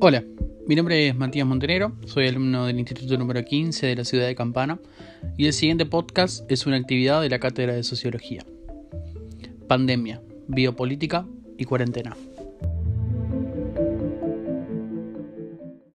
Hola, mi nombre es Matías Montenegro, soy alumno del Instituto número 15 de la ciudad de Campana y el siguiente podcast es una actividad de la Cátedra de Sociología. Pandemia, biopolítica y cuarentena.